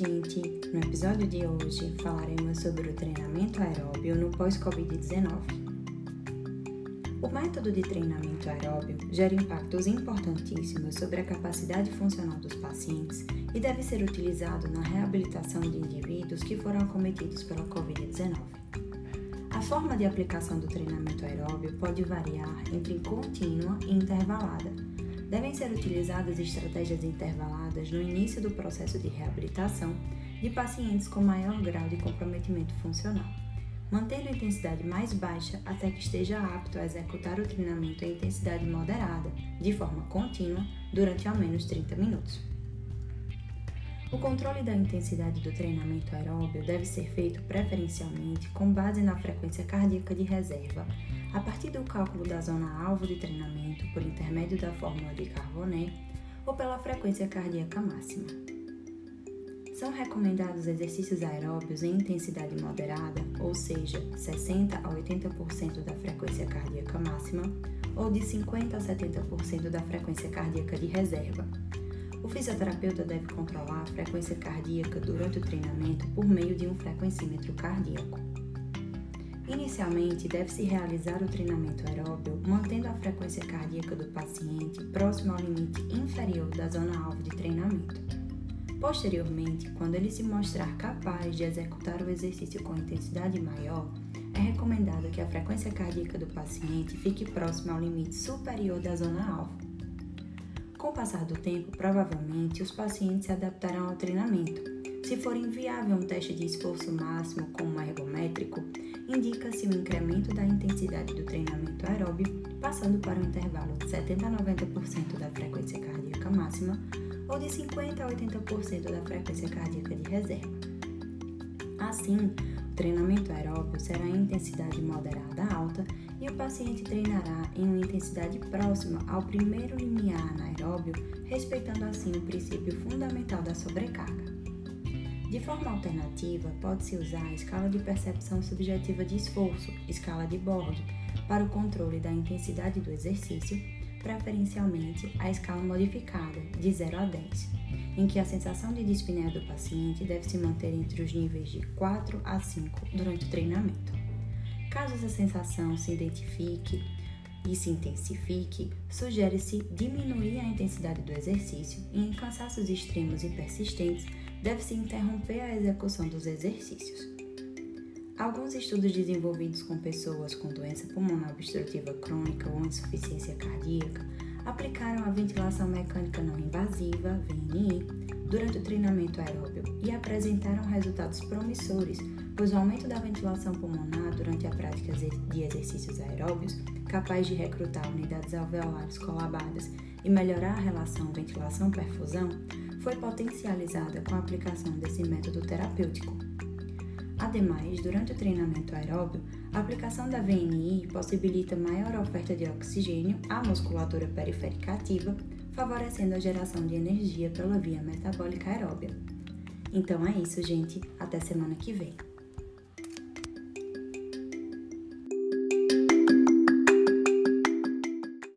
gente! No episódio de hoje falaremos sobre o treinamento aeróbio no pós-Covid-19. O método de treinamento aeróbio gera impactos importantíssimos sobre a capacidade funcional dos pacientes e deve ser utilizado na reabilitação de indivíduos que foram acometidos pela Covid-19. A forma de aplicação do treinamento aeróbio pode variar entre contínua e intervalada devem ser utilizadas estratégias intervaladas no início do processo de reabilitação de pacientes com maior grau de comprometimento funcional, mantendo a intensidade mais baixa até que esteja apto a executar o treinamento em intensidade moderada, de forma contínua, durante ao menos 30 minutos. O controle da intensidade do treinamento aeróbio deve ser feito preferencialmente com base na frequência cardíaca de reserva, a partir do cálculo da zona-alvo de treinamento por intermédio da fórmula de Carbonet ou pela frequência cardíaca máxima. São recomendados exercícios aeróbios em intensidade moderada, ou seja, 60 a 80% da frequência cardíaca máxima, ou de 50 a 70% da frequência cardíaca de reserva. O fisioterapeuta deve controlar a frequência cardíaca durante o treinamento por meio de um frequencímetro cardíaco. Inicialmente, deve-se realizar o treinamento aeróbio mantendo a frequência cardíaca do paciente próximo ao limite inferior da zona-alvo de treinamento. Posteriormente, quando ele se mostrar capaz de executar o exercício com intensidade maior, é recomendado que a frequência cardíaca do paciente fique próxima ao limite superior da zona-alvo. Com o passar do tempo, provavelmente os pacientes se adaptarão ao treinamento. Se for inviável um teste de esforço máximo como um ergométrico, indica-se o incremento da intensidade do treinamento aeróbio, passando para um intervalo de 70 a 90% da frequência cardíaca máxima ou de 50 a 80% da frequência cardíaca de reserva. Assim, o treinamento aeróbio será em intensidade moderada alta e o paciente treinará em uma intensidade próxima ao primeiro limiar anaeróbio, respeitando assim o princípio fundamental da sobrecarga. De forma alternativa, pode-se usar a escala de percepção subjetiva de esforço, escala de Borg, para o controle da intensidade do exercício, preferencialmente a escala modificada, de 0 a 10, em que a sensação de dispneia do paciente deve se manter entre os níveis de 4 a 5 durante o treinamento. Caso essa sensação se identifique e se intensifique, sugere-se diminuir a intensidade do exercício e, em cansaços extremos e persistentes, deve-se interromper a execução dos exercícios. Alguns estudos desenvolvidos com pessoas com doença pulmonar obstrutiva crônica ou insuficiência cardíaca aplicaram a ventilação mecânica não invasiva, VNI, durante o treinamento aeróbio e apresentaram resultados promissores, pois o aumento da ventilação pulmonar durante a prática de exercícios aeróbios, capaz de recrutar unidades alveolares colabadas e melhorar a relação ventilação-perfusão, foi potencializada com a aplicação desse método terapêutico. Ademais, durante o treinamento aeróbio, a aplicação da VNI possibilita maior oferta de oxigênio à musculatura periférica ativa, favorecendo a geração de energia pela via metabólica aeróbia. Então é isso, gente. Até semana que vem.